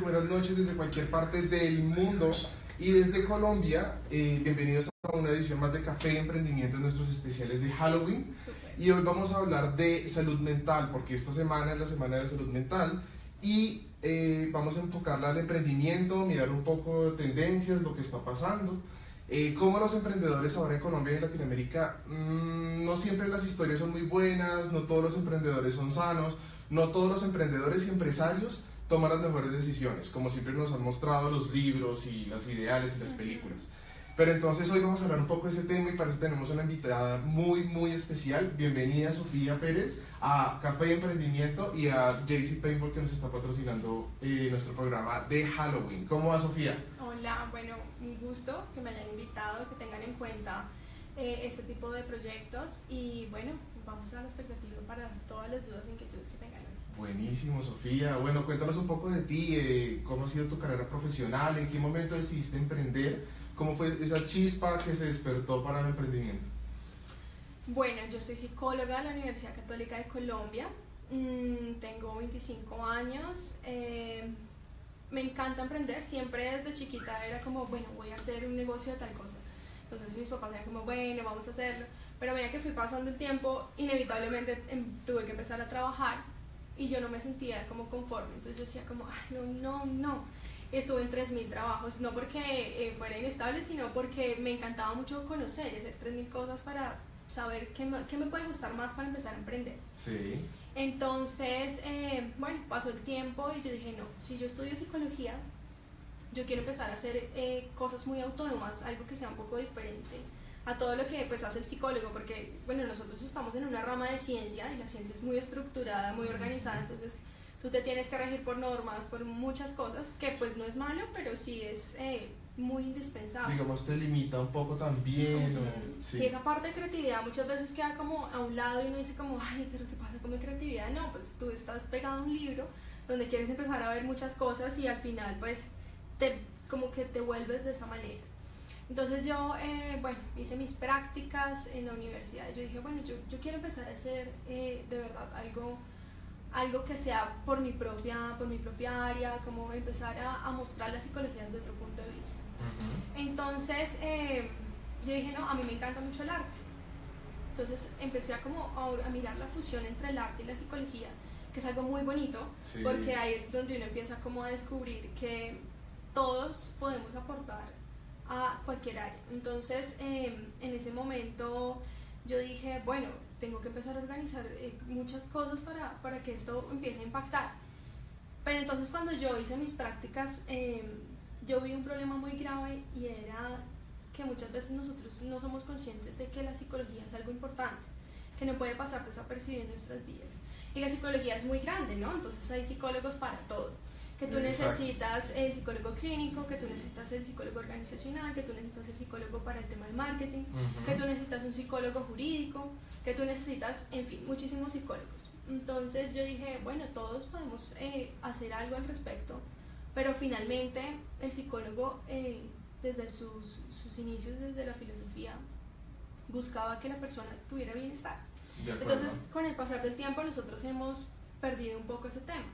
y buenas noches desde cualquier parte del mundo y desde Colombia. Eh, bienvenidos a una edición más de Café Emprendimiento en nuestros especiales de Halloween. Y hoy vamos a hablar de salud mental, porque esta semana es la semana de la salud mental y eh, vamos a enfocarla al emprendimiento, mirar un poco tendencias, lo que está pasando. Eh, cómo los emprendedores ahora en Colombia y en Latinoamérica, mmm, no siempre las historias son muy buenas, no todos los emprendedores son sanos, no todos los emprendedores y empresarios toman las mejores decisiones, como siempre nos han mostrado los libros y las ideales y las películas. Pero entonces hoy vamos a hablar un poco de ese tema y para eso tenemos una invitada muy, muy especial. Bienvenida Sofía Pérez a Café y Emprendimiento y a JC Paintball que nos está patrocinando eh, nuestro programa de Halloween. ¿Cómo va Sofía? Hola, bueno, un gusto que me hayan invitado, que tengan en cuenta eh, este tipo de proyectos y bueno, vamos a la expectativa para todas las dudas e inquietudes que tengan Buenísimo, Sofía. Bueno, cuéntanos un poco de ti, eh, cómo ha sido tu carrera profesional, en qué momento decidiste emprender, cómo fue esa chispa que se despertó para el emprendimiento. Bueno, yo soy psicóloga de la Universidad Católica de Colombia, mm, tengo 25 años, eh, me encanta emprender, siempre desde chiquita era como, bueno, voy a hacer un negocio de tal cosa. Entonces mis papás eran como, bueno, vamos a hacerlo. Pero a medida que fui pasando el tiempo, inevitablemente em, tuve que empezar a trabajar y yo no me sentía como conforme. Entonces yo decía como, ay, no, no, no. Estuve en 3.000 trabajos, no porque eh, fuera inestable, sino porque me encantaba mucho conocer y hacer 3.000 cosas para saber qué me, qué me, puede gustar más para empezar a emprender. Sí. Entonces, eh, bueno, pasó el tiempo y yo dije, no, si yo estudio psicología, yo quiero empezar a hacer eh, cosas muy autónomas, algo que sea un poco diferente a todo lo que pues hace el psicólogo, porque bueno, nosotros estamos en una rama de ciencia y la ciencia es muy estructurada, muy organizada, entonces tú te tienes que regir por normas, por muchas cosas, que pues no es malo, pero sí es eh, muy indispensable. Digamos, te limita un poco también. o, sí. Y esa parte de creatividad muchas veces queda como a un lado y uno dice como, ay, pero ¿qué pasa con mi creatividad? No, pues tú estás pegado a un libro donde quieres empezar a ver muchas cosas y al final pues te, como que te vuelves de esa manera. Entonces yo, eh, bueno, hice mis prácticas en la universidad y yo dije, bueno, yo, yo quiero empezar a hacer eh, de verdad algo, algo que sea por mi propia, por mi propia área, como empezar a, a mostrar la psicología desde otro punto de vista. Entonces eh, yo dije, no, a mí me encanta mucho el arte. Entonces empecé a, como a, a mirar la fusión entre el arte y la psicología, que es algo muy bonito, Sí. porque ahí es donde uno empieza como a descubrir que todos podemos aportar a cualquier área. Entonces, eh, en ese momento yo dije, bueno, tengo que empezar a organizar eh, muchas cosas para, para que esto empiece a impactar. Pero entonces cuando yo hice mis prácticas, eh, yo vi un problema muy grave y era que muchas veces nosotros no somos conscientes de que la psicología es algo importante, que no puede pasar desapercibido en nuestras vidas. Y la psicología es muy grande, ¿no? Entonces hay psicólogos para todo que tú Exacto. necesitas el psicólogo clínico, que tú necesitas el psicólogo organizacional, que tú necesitas el psicólogo para el tema del marketing, Ujú. que tú necesitas un psicólogo jurídico, que tú necesitas, en fin, muchísimos psicólogos. Entonces yo dije, bueno, todos podemos eh, hacer algo al respecto, pero finalmente el psicólogo, eh, desde sus, sus inicios, desde la filosofía, buscaba que la persona tuviera bienestar. Entonces, con el pasar del tiempo, nosotros hemos perdido un poco ese tema.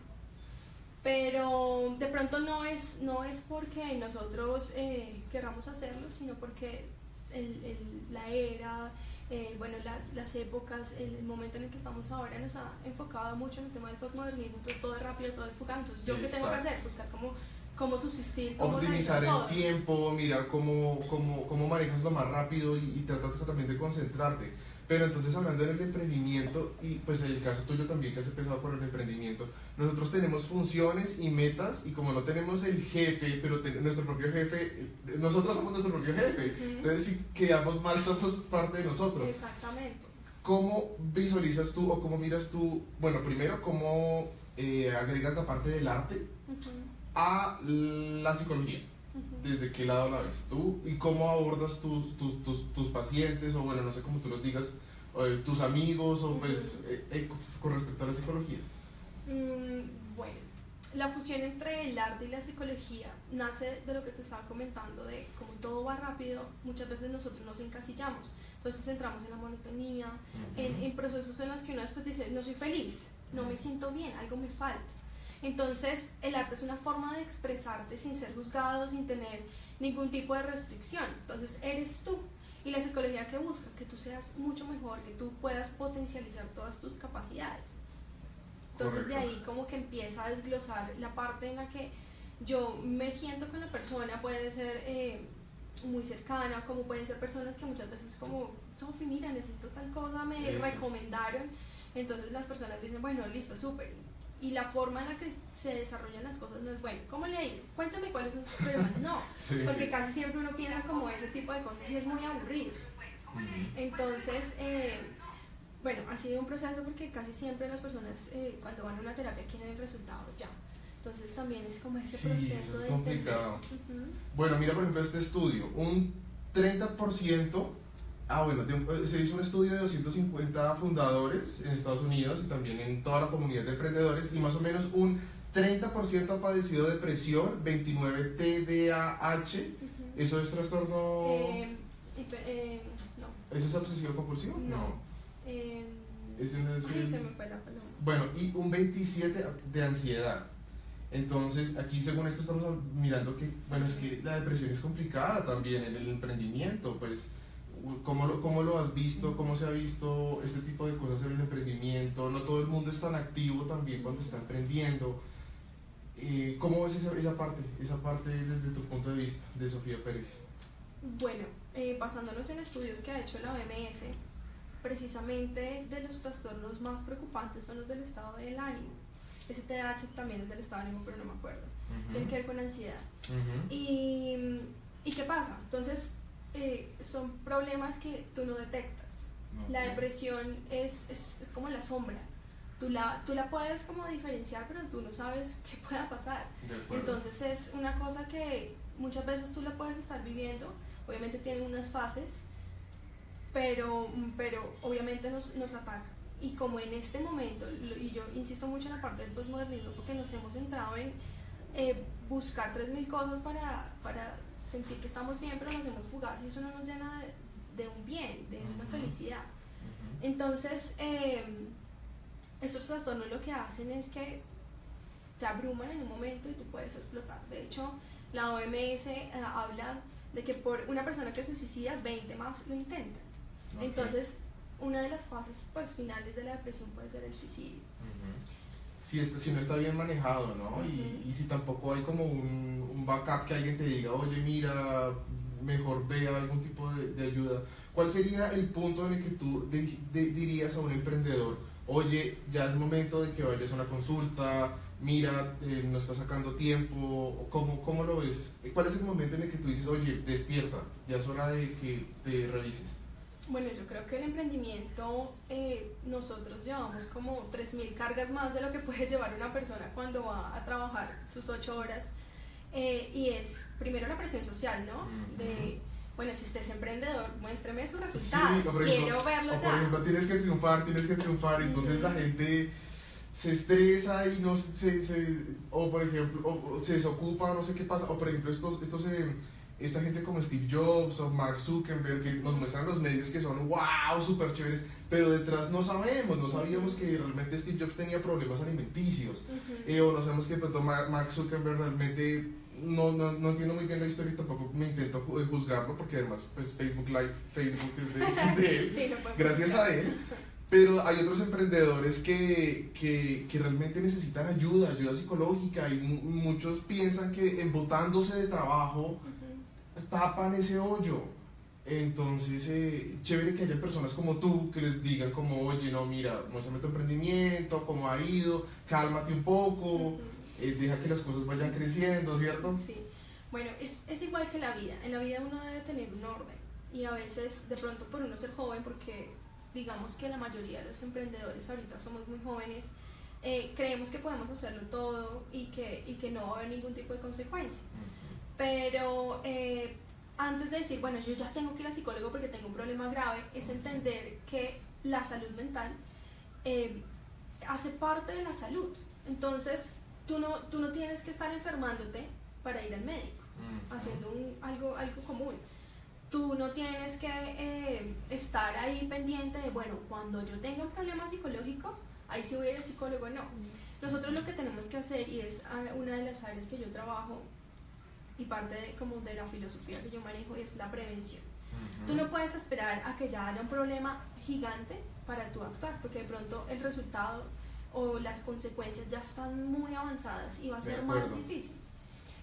Pero de pronto no es, no es porque nosotros eh, querramos hacerlo, sino porque el, el- la era, eh, bueno, las, las épocas, el, momento en el que estamos ahora nos ha enfocado mucho en el tema del postmodernismo, entonces todo es rápido, todo es fugaz. Entonces, ¿yo qué tengo que Exacto. hacer? Buscar cómo, cómo subsistir, cómo optimizar el todo. tiempo, mirar cómo, cómo, cómo manejas lo más rápido y, y tratas también de concentrarte. Pero entonces hablando del emprendimiento, y pues en el caso tuyo también que has empezado por el emprendimiento, nosotros tenemos funciones y metas y como no tenemos el jefe, pero ten- nuestro propio jefe, eh, nosotros somos nuestro propio jefe. Entonces si quedamos mal somos parte de nosotros. Exactamente. ¿Cómo visualizas tú o cómo miras tú, bueno, primero, cómo eh, agregas la parte del arte a la psicología? ¿Desde qué lado la ves tú? ¿Y cómo abordas tus, tus, tus, tus pacientes o bueno, no sé cómo tú los digas, eh, tus amigos o pues eh, eh, con respecto a la psicología? Mm, bueno, la fusión entre el arte y la psicología nace de lo que te estaba comentando, de como todo va rápido, muchas veces nosotros nos encasillamos. Entonces entramos en la monotonía, en, en procesos en los que uno después dice, no soy feliz, no me siento bien, algo me falta. Entonces, el arte es una forma de expresarte sin ser juzgado, sin tener ningún tipo de restricción. Entonces, eres tú. Y la psicología que busca, que tú seas mucho mejor, que tú puedas potencializar todas tus capacidades. Entonces, de ahí como que empieza a desglosar la parte en la que yo me siento con la persona, puede ser eh, muy cercana, como pueden ser personas que muchas veces como, Sofi, mira, necesito tal cosa, me recomendaron. Entonces las personas dicen, bueno, listo, súper. Y la forma en la que se desarrollan las cosas no es bueno. ¿Cómo le ha ido? Cuéntame cuáles son sus problemas. No, porque casi siempre uno piensa como ese tipo de cosas y es muy aburrido. Entonces, eh, bueno, ha sido un proceso porque casi siempre las personas eh, cuando van a una terapia quieren el resultado ya. Entonces también es como ese sí, proceso eso es complicado. Bueno, mira por ejemplo este estudio, un 30%, ah bueno, eh, se hizo un estudio de 250 fundadores en Estados Unidos y también en toda la comunidad de emprendedores y más o menos un 30% ha padecido depresión, 29 TDAH, ¿eso es trastorno? Eh, eh, no. ¿Eso es obsesivo compulsivo? No. No es ay, se me fue la palabra. Bueno, y un 27 de ansiedad. Entonces, aquí según esto estamos mirando que, bueno, es que la depresión es complicada también en el emprendimiento, pues, ¿cómo lo, cómo lo has visto? ¿Cómo se ha visto este tipo de cosas en el emprendimiento? No todo el mundo es tan activo también cuando está emprendiendo. Eh, ¿Cómo ves esa, esa, parte, esa parte desde tu punto de vista de Sofía Pérez? Bueno, eh, basándonos en estudios que ha hecho la OMS, precisamente de los trastornos más preocupantes son los del estado del ánimo TDAH también es del estado de ánimo, pero no me acuerdo. Tiene que ver con ansiedad. y, y, qué pasa? Entonces, eh, son problemas que tú no detectas. La depresión es, es, es, como la sombra. Tú la, tú la puedes como diferenciar, pero tú no sabes qué pueda pasar. Entonces es una cosa que muchas veces tú la puedes estar viviendo. Obviamente tiene unas fases, pero, pero obviamente nos, nos ataca y como en este momento, y yo insisto mucho en la parte del postmodernismo porque nos hemos centrado en eh, buscar 3.000 cosas para, para sentir que estamos bien, pero nos hemos fugado y eso no nos llena de, un bien, de una felicidad. Entonces, eh, estos trastornos lo que hacen es que te abruman en un momento y tú puedes explotar. De hecho, la OMS eh, habla de que por una persona que se suicida, 20 más lo intentan. Entonces, una de las fases pues, finales de la depresión puede ser el suicidio. Si, si no está bien manejado, ¿no? y, y, si tampoco hay como un, un, backup que alguien te diga, oye, mira, mejor vea algún tipo de, de ayuda. ¿Cuál sería el punto en el que tú dirías a un emprendedor, oye, ya es momento de que vayas a una consulta, mira, eh, no está sacando tiempo, ¿cómo, ¿cómo lo ves? ¿Cuál es el momento en el que tú dices, oye, despierta, ya es hora de que te revises? Bueno, yo creo que el emprendimiento eh, nosotros llevamos como 3.000 cargas más de lo que puede llevar una persona cuando va a trabajar sus 8 horas. Eh, y es primero la presión social, ¿no? De, bueno, si usted es emprendedor, muéstreme su resultado. Quiero verlo ya. Por ejemplo, tienes que triunfar, tienes que triunfar. Entonces la gente se estresa y no se, se o por ejemplo, o, se desocupa, no sé qué pasa. O por ejemplo, estos, estos eh, esta gente como Steve Jobs o Mark Zuckerberg que nos muestran los medios que son wow, súper chéveres, pero detrás no sabemos, no sabíamos que realmente Steve Jobs tenía problemas alimenticios, eh, o no sabemos que pronto Mark Zuckerberg realmente, no, no, no, entiendo muy bien la historia y tampoco me intento juzgarlo, porque además pues Facebook Live, Facebook es de, él, gracias a él. Pero hay otros emprendedores que, que, que, realmente necesitan ayuda, ayuda psicológica, y muchos piensan que embotándose de trabajo, tapan ese hoyo. Entonces, eh, chévere que haya personas como tú que les digan como, oye, no, mira, muéstrame tu emprendimiento, cómo ha ido, cálmate un poco, eh, deja que las cosas vayan creciendo, ¿cierto? Sí. Bueno, es, es, igual que la vida. En la vida uno debe tener un orden. Y a veces, de pronto, por uno ser joven, porque digamos que la mayoría de los emprendedores ahorita somos muy jóvenes, eh, creemos que podemos hacerlo todo y que, y que no va a haber ningún tipo de consecuencia. Pero eh, antes de decir, bueno, yo ya tengo que ir al psicólogo porque tengo un problema grave, es entender que la salud mental eh, hace parte de la salud. Entonces, tú no, tú no tienes que estar enfermándote para ir al médico, haciendo algo, algo común. Tú no tienes que eh, estar ahí pendiente de, bueno, cuando yo tenga un problema psicológico, ahí sí voy a ir al psicólogo, no. Nosotros lo que tenemos que hacer, y es ah, una de las áreas que yo trabajo, y parte de, como de la filosofía que yo manejo, es la prevención. Tú no puedes esperar a que ya haya un problema gigante para tu actuar, porque de pronto el resultado o las consecuencias ya están muy avanzadas y va a ser más difícil.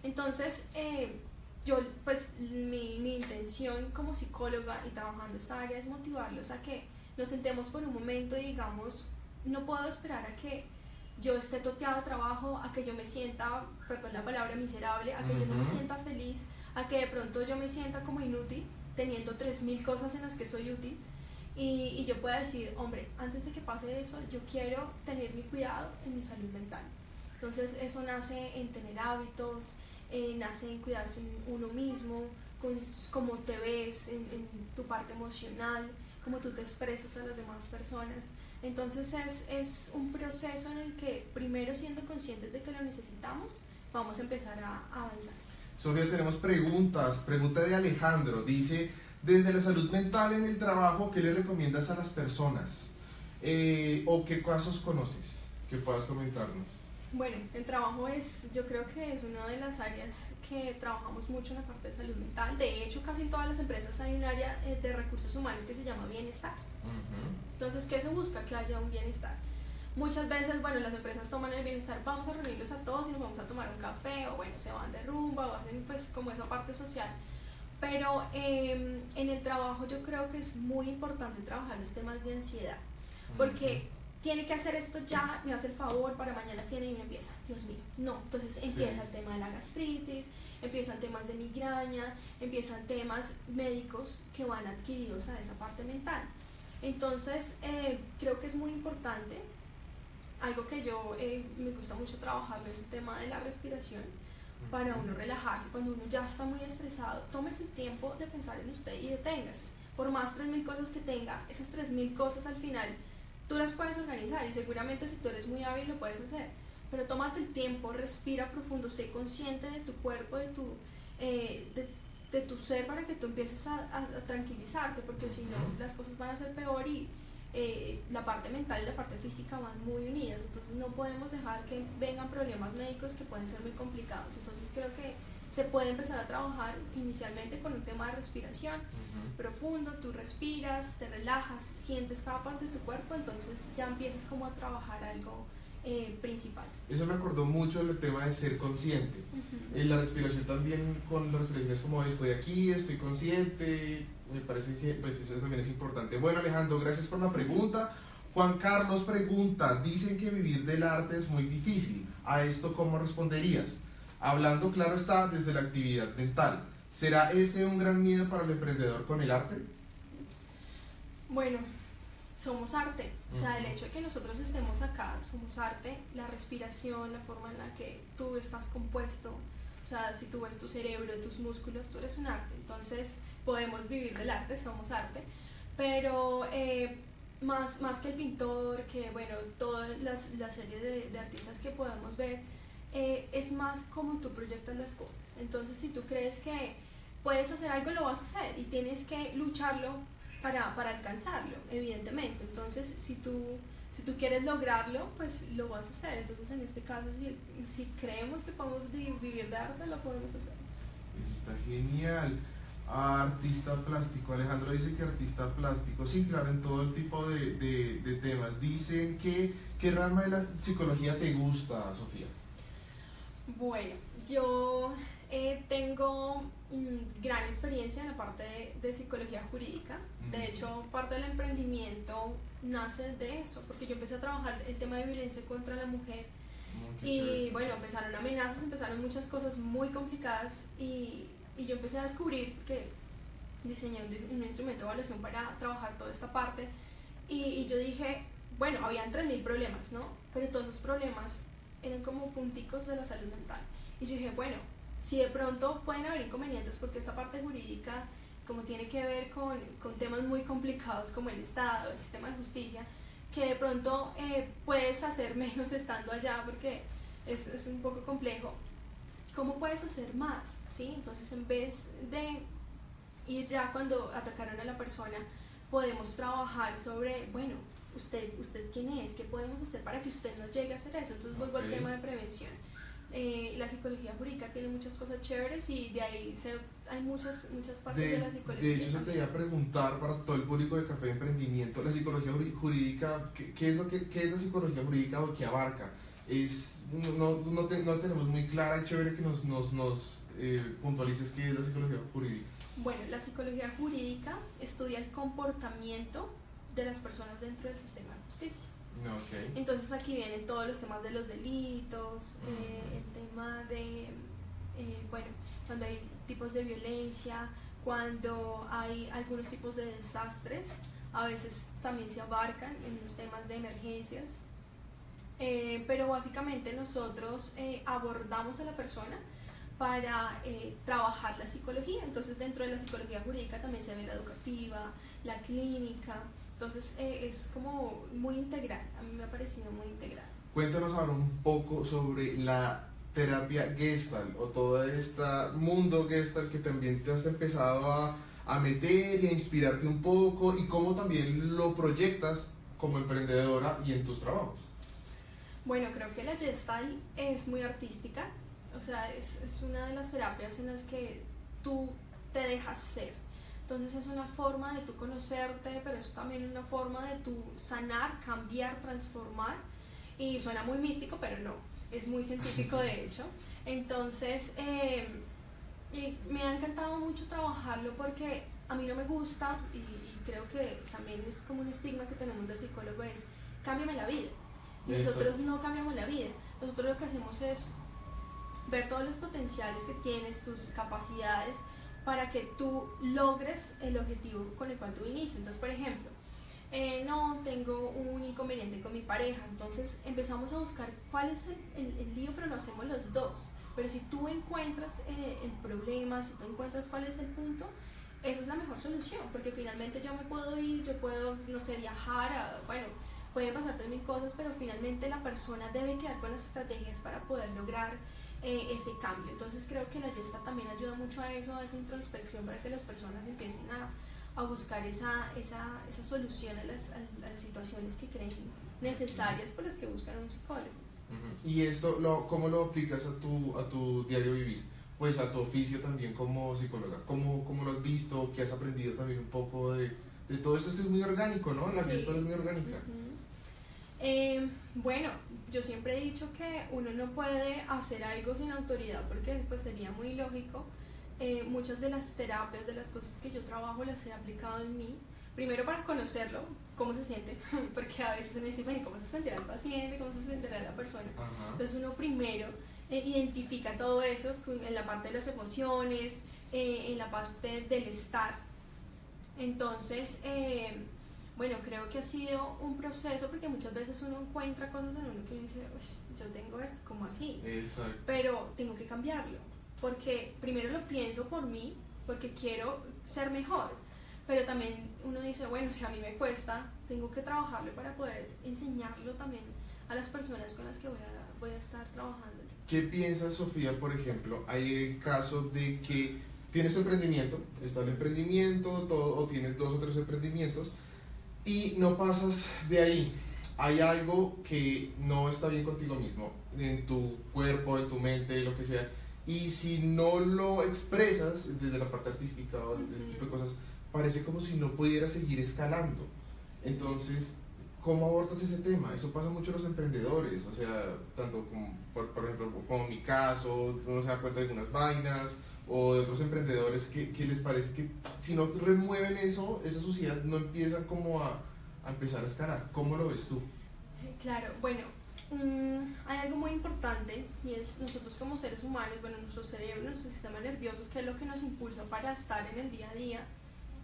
Entonces, eh, yo, pues mi, mi, intención como psicóloga y trabajando esta área es motivarlos a que nos sentemos por un momento y digamos, no puedo esperar a que yo esté toteado a trabajo, a que yo me sienta, perdón la palabra, miserable, a que yo no me sienta feliz, a que de pronto yo me sienta como inútil, teniendo 3.000 cosas en las que soy útil, y, y, yo pueda decir, hombre, antes de que pase eso, yo quiero tener mi cuidado en mi salud mental. Entonces eso nace en tener hábitos, eh, nace en cuidarse uno mismo, con cómo te ves, en, en, tu parte emocional, cómo tú te expresas a las demás personas. Entonces es, es un proceso en el que primero siendo conscientes de que lo necesitamos, vamos a empezar a, a avanzar. Sofía, tenemos preguntas. Pregunta de Alejandro. Dice, desde la salud mental en el trabajo, ¿qué le recomiendas a las personas? Eh, ¿O qué casos conoces que puedas comentarnos? Bueno, el trabajo es, yo creo que es una de las áreas que trabajamos mucho en la parte de salud mental. De hecho, casi en todas las empresas hay un área eh, de recursos humanos que se llama bienestar. Entonces, ¿qué se busca? Que haya un bienestar. Muchas veces, bueno, las empresas toman el bienestar, vamos a reunirlos a todos y nos vamos a tomar un café, o bueno, se van de rumba, o hacen pues como esa parte social pero em, en el trabajo yo creo que es muy importante trabajar los temas de ansiedad, porque tiene que hacer esto ya, me hace el favor, para mañana tiene y uno empieza, Dios mío, no, entonces empieza el tema de la gastritis, empiezan temas de migraña, empiezan temas médicos que van adquiridos a esa parte mental. Entonces, eh, creo que es muy importante, algo que yo eh, me gusta mucho trabajar es el tema de la respiración para uno relajarse cuando uno ya está muy estresado. Tómese el tiempo de pensar en usted y deténgase. Por más 3.000 cosas que tenga, esas 3.000 cosas al final tú las puedes organizar y seguramente si tú eres muy hábil lo puedes hacer. Pero tómate el tiempo, respira profundo, sé consciente de tu cuerpo, de tu, eh, de, tu ser para que tú empieces a, a tranquilizarte, porque si no las cosas van a ser peor y eh, la parte mental y la parte física van muy unidas, entonces no podemos dejar que vengan problemas médicos que pueden ser muy complicados. Entonces creo que se puede empezar a trabajar inicialmente con un tema de respiración profundo, tú respiras, te relajas, sientes cada parte de tu cuerpo, entonces ya empiezas como a trabajar algo eh, principal. Eso me acordó mucho del tema de ser consciente. En la respiración también, con la respiración es como estoy aquí, estoy consciente, me parece que pues eso también es importante. Bueno Alejandro, gracias por la pregunta. Juan Carlos pregunta, dicen que vivir del arte es muy difícil. ¿A esto cómo responderías? Hablando claro está desde la actividad mental. ¿Será ese un gran miedo para el emprendedor con el arte? Bueno, somos arte. O sea, el hecho de que nosotros estemos acá, somos arte, la respiración, la forma en la que tú estás compuesto. O sea, si tú ves tu cerebro, tus músculos, tú eres un arte. Entonces, podemos vivir del arte, somos arte, pero eh, más, más que el pintor, que bueno, todas las, las series de, de, artistas que podemos ver, eh, es más como tú proyectas las cosas. Entonces, si tú crees que puedes hacer algo, lo vas a hacer y tienes que lucharlo para, para alcanzarlo, evidentemente. Entonces, si tú, si tú quieres lograrlo, pues lo vas a hacer. Entonces, en este caso, si, si creemos que podemos vivir de arte, lo podemos hacer. Eso está genial artista plástico. Alejandro dice que artista plástico, sí, claro, en todo el tipo de, de, temas. Dicen que, ¿qué rama de la psicología te gusta, Sofía? Bueno, yo eh, tengo gran experiencia en la parte de, psicología jurídica. De hecho, parte del emprendimiento nace de eso, porque yo empecé a trabajar el tema de violencia contra la mujer. y bueno, empezaron amenazas, empezaron muchas cosas muy complicadas y y yo empecé a descubrir que diseñé un, instrumento de evaluación para trabajar toda esta parte y, yo dije, bueno, habían 3.000 problemas, ¿no? Pero todos esos problemas eran como punticos de la salud mental. Y yo dije, bueno, si de pronto pueden haber inconvenientes porque esta parte jurídica, como tiene que ver con, con temas muy complicados como el Estado, el sistema de justicia, que de pronto eh, puedes hacer menos estando allá porque es, es un poco complejo, ¿cómo puedes hacer más? ¿sí? Entonces en vez de ir ya cuando atacaron a la persona, podemos trabajar sobre, bueno, usted, usted quién es, qué podemos hacer para que usted no llegue a hacer eso. Entonces vuelvo al tema de prevención. Eh, la psicología jurídica tiene muchas cosas chéveres y de ahí se, hay muchas, muchas partes de, la psicología. De hecho, se te iba a preguntar para todo el público de Café de Emprendimiento, la psicología jurídica, ¿qué, qué es, lo que, qué es la psicología jurídica o qué abarca? Es, no, no, no, tenemos muy clara y chévere que nos, nos, nos eh, puntualices qué es la psicología jurídica. Bueno, la psicología jurídica estudia el comportamiento de las personas dentro del sistema de justicia. Entonces aquí vienen todos los temas de los delitos, eh, el tema de, eh, bueno, cuando hay tipos de violencia, cuando hay algunos tipos de desastres, a veces también se abarcan en los temas de emergencias. Eh, pero básicamente nosotros abordamos a la persona para trabajar la psicología. Entonces dentro de la psicología jurídica también se ve la educativa, la clínica, entonces eh, es como muy integral, a mí me ha parecido muy integral. Cuéntanos ahora un poco sobre la terapia Gestalt o todo este mundo Gestalt que también te has empezado a, a meter y a inspirarte un poco y cómo también lo proyectas como emprendedora y en tus trabajos. Bueno, creo que la Gestalt es muy artística, o sea, es, es una de las terapias en las que tú te dejas ser entonces es una forma de tú conocerte, pero es también una forma de tú sanar, cambiar, transformar. Y suena muy místico, pero no, es muy científico de hecho. Entonces, eh, me ha encantado mucho trabajarlo porque a mí no me gusta, y, creo que también es como un estigma que tenemos del psicólogo, es cámbiame la vida. Y nosotros no cambiamos la vida. Nosotros lo que hacemos es ver todos los potenciales que tienes, tus capacidades, para que tú logres el objetivo con el cual tú viniste. Entonces, por ejemplo, eh, no, tengo un inconveniente con mi pareja, entonces empezamos a buscar cuál es el, lío, pero lo hacemos los dos. Pero si tú encuentras eh, el problema, si tú encuentras cuál es el punto, esa es la mejor solución, porque finalmente yo me puedo ir, yo puedo, no sé, viajar, bueno, pueden pasarte mil cosas, pero finalmente la persona debe quedar con las estrategias para poder lograr eh, ese cambio. Entonces creo que la gesta también ayuda mucho a eso, a esa introspección, para que las personas empiecen a, a buscar esa, esa, esa solución a las, las, situaciones que creen necesarias por las que buscan un psicólogo. ¿Y esto lo, cómo lo aplicas a tu, a tu diario vivir? Pues a tu oficio también como psicóloga. ¿Cómo, cómo lo has visto? ¿Qué has aprendido también un poco de, de todo esto? que es muy orgánico, ¿no? La gesta es muy orgánica. Eh, bueno, yo siempre he dicho que uno no puede hacer algo sin autoridad porque pues sería muy lógico. Eh, muchas de las terapias, de las cosas que yo trabajo, las he aplicado en mí. Primero para conocerlo, cómo se siente, porque a veces uno dice, bueno, ¿cómo se sentirá el paciente? ¿Cómo se sentirá la persona? Entonces uno primero eh, identifica todo eso en la parte de las emociones, en la parte del estar. Entonces, bueno, creo que ha sido un proceso porque muchas veces uno encuentra cosas en uno que dice, yo tengo es como así, Exacto. pero tengo que cambiarlo, porque primero lo pienso por mí, porque quiero ser mejor, pero también uno dice, bueno, si a mí me cuesta, tengo que trabajarlo para poder enseñarlo también a las personas con las que voy a, voy a estar trabajando. ¿Qué piensas, Sofía, por ejemplo? Hay el caso de que tienes tu emprendimiento, está el emprendimiento, todo, o tienes dos o tres emprendimientos, y no pasas de ahí. Hay algo que no está bien contigo mismo, en tu cuerpo, en tu mente, lo que sea. Y si no lo expresas desde la parte artística o desde ese tipo de cosas, parece como si no pudieras seguir escalando. Entonces, ¿cómo abortas ese tema? Eso pasa mucho en los emprendedores, o sea, tanto como, por, por ejemplo, como mi caso, uno se da cuenta de algunas vainas, o de otros emprendedores que, que, les parece que si no remueven eso, esa sociedad no empieza como a, a empezar a escalar. ¿Cómo lo ves tú? Claro, bueno, mm, hay algo muy importante y es nosotros como seres humanos, bueno, nuestro cerebro, nuestro sistema nervioso, que es lo que nos impulsa para estar en el día a día,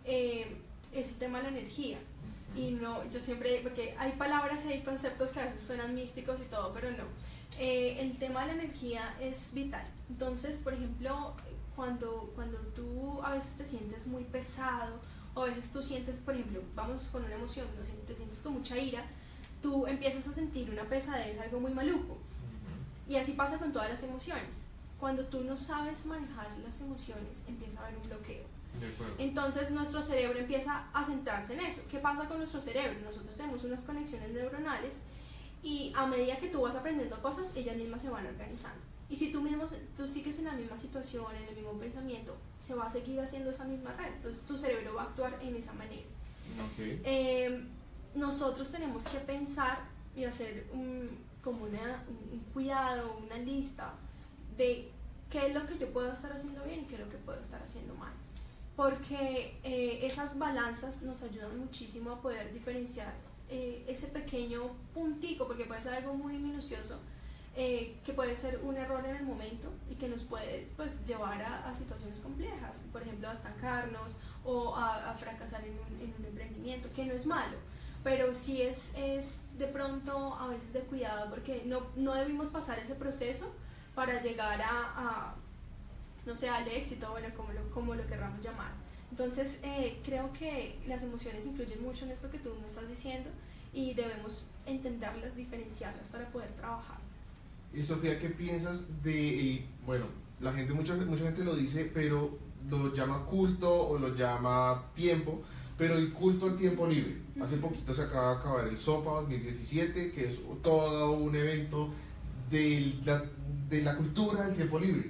eh, es el tema de la energía. Y no, yo siempre, porque hay palabras y hay conceptos que a veces suenan místicos y todo, pero no. Eh, el tema de la energía es vital. Entonces, por ejemplo, cuando, cuando tú a veces te sientes muy pesado o a veces tú sientes, por ejemplo, vamos con una emoción, te sientes con mucha ira, tú empiezas a sentir una pesadez, algo muy maluco. Y así pasa con todas las emociones. Cuando tú no sabes manejar las emociones, empieza a haber un bloqueo. Entonces nuestro cerebro empieza a centrarse en eso. ¿Qué pasa con nuestro cerebro? Nosotros tenemos unas conexiones neuronales y a medida que tú vas aprendiendo cosas, ellas mismas se van organizando. Y si tú mismo tú sigues en la misma situación, en el mismo pensamiento, se va a seguir haciendo esa misma red. Entonces tu cerebro va a actuar en esa manera. Em, nosotros tenemos que pensar y hacer un, como una, un cuidado, una lista de qué es lo que yo puedo estar haciendo bien y qué es lo que puedo estar haciendo mal. Porque eh, esas balanzas nos ayudan muchísimo a poder diferenciar eh, ese pequeño puntico, porque puede ser algo muy minucioso, eh, que puede ser un error en el momento y que nos puede pues, llevar a, situaciones complejas, por ejemplo a estancarnos o a, fracasar en un, en un, emprendimiento, que no es malo, pero sí es, es de pronto a veces de cuidado porque no, no debimos pasar ese proceso para llegar a, no sé, al éxito, bueno, como lo, como lo querramos llamar. Entonces, eh, creo que las emociones influyen mucho en esto que tú me estás diciendo y debemos entenderlas, diferenciarlas para poder trabajarlas. Y Sofía, ¿qué piensas de, bueno, la gente, mucha, mucha gente lo dice, pero lo llama culto o lo llama tiempo, pero el culto al tiempo libre. Hace poquito se acaba de acabar el SOFA 2017, que es todo un evento de la, de la cultura del tiempo libre.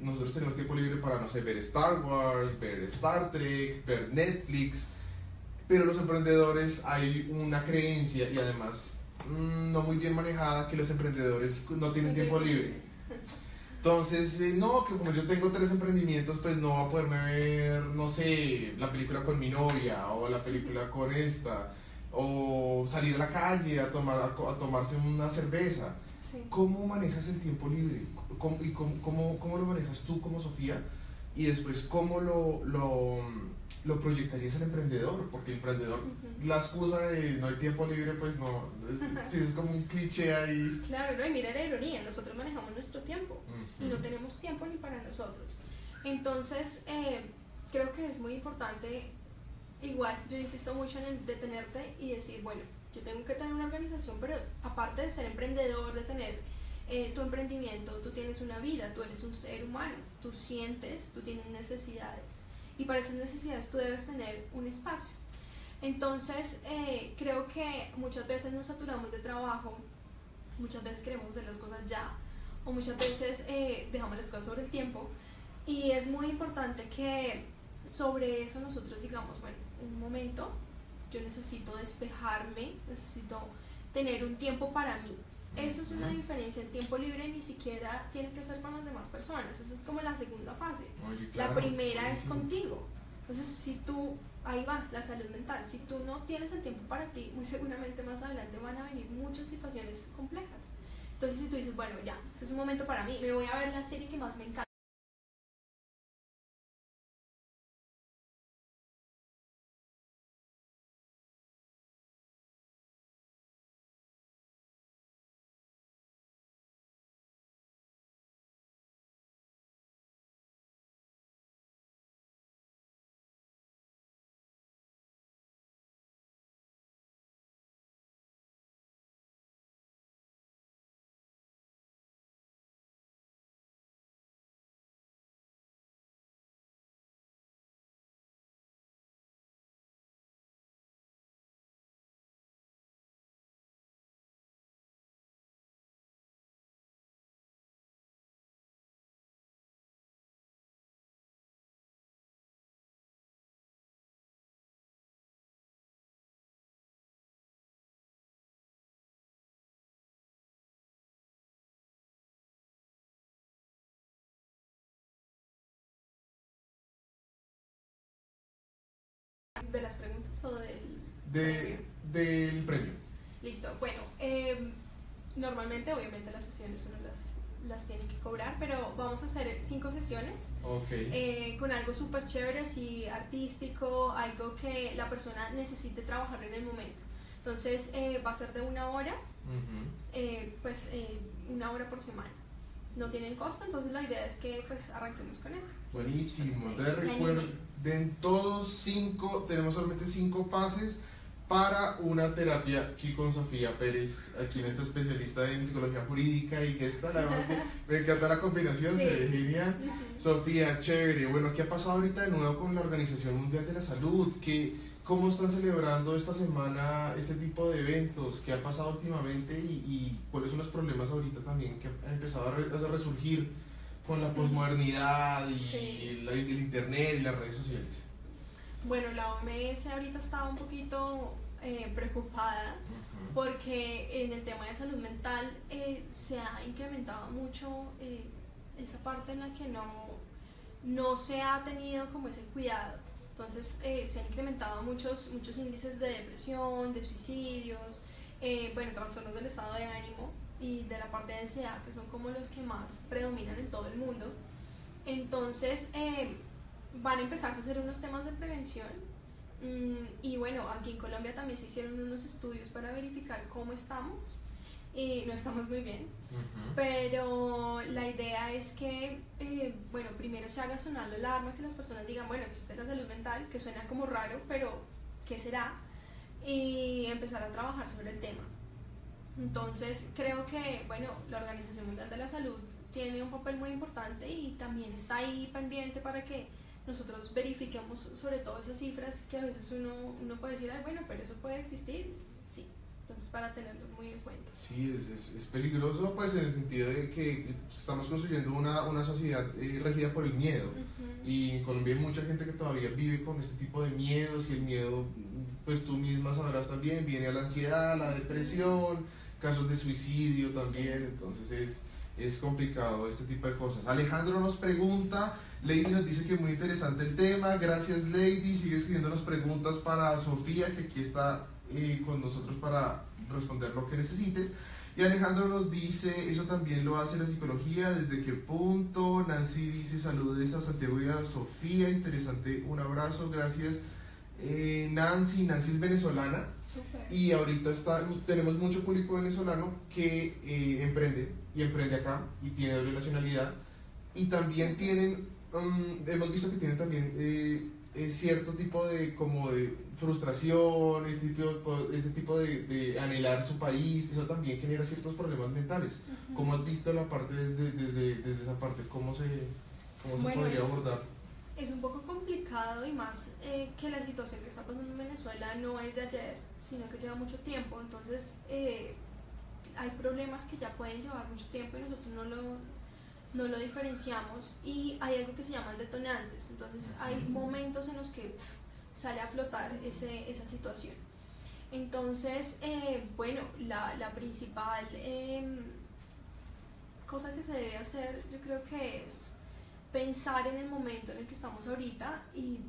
Nosotros tenemos tiempo libre para, no sé, ver Star Wars, ver Star Trek, ver Netflix, pero los emprendedores hay una creencia y además no muy bien manejada que los emprendedores no tienen tiempo libre. Entonces, eh, no, que como yo tengo tres emprendimientos, pues no va a poderme ver, no sé, la película con mi novia o la película con esta, o salir a la calle a, tomar, a tomarse una cerveza. ¿Cómo manejas el tiempo libre? ¿Cómo, y cómo, cómo, lo manejas tú como Sofía? Y después, ¿cómo lo, lo, lo proyectarías al emprendedor? Porque el emprendedor, la excusa de no hay tiempo libre, pues no, es, es como un cliché ahí. Claro, no, y mira la ironía, nosotros manejamos nuestro tiempo y no tenemos tiempo ni para nosotros. Entonces, eh, creo que es muy importante, igual, yo insisto mucho en el detenerte y decir, bueno, yo tengo que tener una organización, pero aparte de ser emprendedor, de tener eh, tu emprendimiento, tú tienes una vida, tú eres un ser humano, tú sientes, tú tienes necesidades y para esas necesidades tú debes tener un espacio. Entonces, eh, creo que muchas veces nos saturamos de trabajo, muchas veces queremos hacer las cosas ya, o muchas veces eh, dejamos las cosas sobre el tiempo, y es muy importante que sobre eso nosotros digamos, bueno, un momento, yo necesito despejarme, necesito tener un tiempo para mí. Eso es una diferencia. El tiempo libre ni siquiera tiene que ser con las demás personas. Esa es como la segunda fase. La primera es contigo. Entonces, si tú, ahí va, la salud mental. Si tú no tienes el tiempo para ti, muy seguramente más adelante van a venir muchas situaciones complejas. Entonces, si tú dices, bueno, ya, ese es un momento para mí, me voy a ver la serie que más me encanta ¿De las preguntas o del de, Del premio. Listo. Bueno, em, normalmente, obviamente, las sesiones uno las, las tiene que cobrar, pero vamos a hacer cinco sesiones eh, con algo súper chévere, así artístico, algo que la persona necesite trabajar en el momento. Entonces, eh, va a ser de una hora, eh, pues una hora por semana no tienen costo, entonces la idea es que pues arranquemos con eso. Buenísimo, entonces recuerden, todos cinco, tenemos solamente cinco pases para una terapia aquí con Sofía Pérez, aquí nuestra especialista en psicología jurídica y que está, la verdad que me encanta la combinación, se ve genial. Sofía, chévere. Bueno, ¿qué ha pasado ahorita de nuevo con la Organización Mundial de la Salud? ¿Qué, ¿Cómo están celebrando esta semana este tipo de eventos? ¿Qué ha pasado últimamente y, y cuáles son los problemas ahorita también que han empezado a, a resurgir con la posmodernidad y el Internet y las redes sociales? Bueno, la OMS ahorita estaba un poquito eh, preocupada porque en el tema de salud mental eh, se ha incrementado mucho eh, esa parte en la que no, no se ha tenido como ese cuidado. Entonces se han incrementado muchos, muchos índices de depresión, de suicidios, bueno, trastornos del estado de ánimo y de la parte de ansiedad, que son como los que más predominan en todo el mundo. Entonces, van a empezar a hacer unos temas de prevención. Mm, y bueno, aquí en Colombia también se hicieron unos estudios para verificar cómo estamos. Y no estamos muy bien. Pero la idea es que, eh, bueno, primero se haga sonar la alarma, que las personas digan, bueno, existe la salud mental, que suena como raro, pero ¿qué será? Y empezar a trabajar sobre el tema. Entonces, creo que, bueno, la Organización Mundial de la Salud tiene un papel muy importante y también está ahí pendiente para que nosotros verifiquemos sobre todo esas cifras que a veces uno, uno puede decir, Ay, bueno, pero eso puede existir. Sí, entonces para tenerlo muy en cuenta. Sí, es, es, es peligroso pues en el sentido de que estamos construyendo una, una sociedad eh, regida por el miedo. Y en Colombia hay mucha gente que todavía vive con este tipo de miedos y el miedo, pues tú misma sabrás también, viene a la ansiedad, la depresión, casos de suicidio también, entonces es, es complicado este tipo de cosas. Alejandro nos pregunta Lady nos dice que muy interesante el tema. Gracias, Lady. Sigue escribiéndonos preguntas para Sofía, que aquí está eh, con nosotros para responder lo que necesites. Y Alejandro nos dice, eso también lo hace la psicología, desde qué punto. Nancy dice, saludos a Santiago y a Sofía, interesante, un abrazo, gracias. Eh, Nancy, Nancy es venezolana y ahorita está, tenemos mucho público venezolano que eh, emprende y emprende acá y tiene doble nacionalidad y también tienen Um, hemos visto que tiene también eh, eh, cierto tipo de como de frustración, este tipo, este tipo de, anhelar su país, eso también genera ciertos problemas mentales. ¿Cómo has visto la parte desde, desde, desde esa parte? ¿Cómo se, cómo se podría abordar? Es un poco complicado y más eh, que la situación que está pasando en Venezuela no es de ayer, sino que lleva mucho tiempo. Entonces, hay problemas que ya pueden llevar mucho tiempo y nosotros no lo, no lo diferenciamos y hay algo que se llaman detonantes. Entonces hay momentos en los que sale a flotar ese, esa situación. Entonces, eh, bueno, la, la principal em, cosa que se debe hacer yo creo que es pensar en el momento en el que estamos ahorita y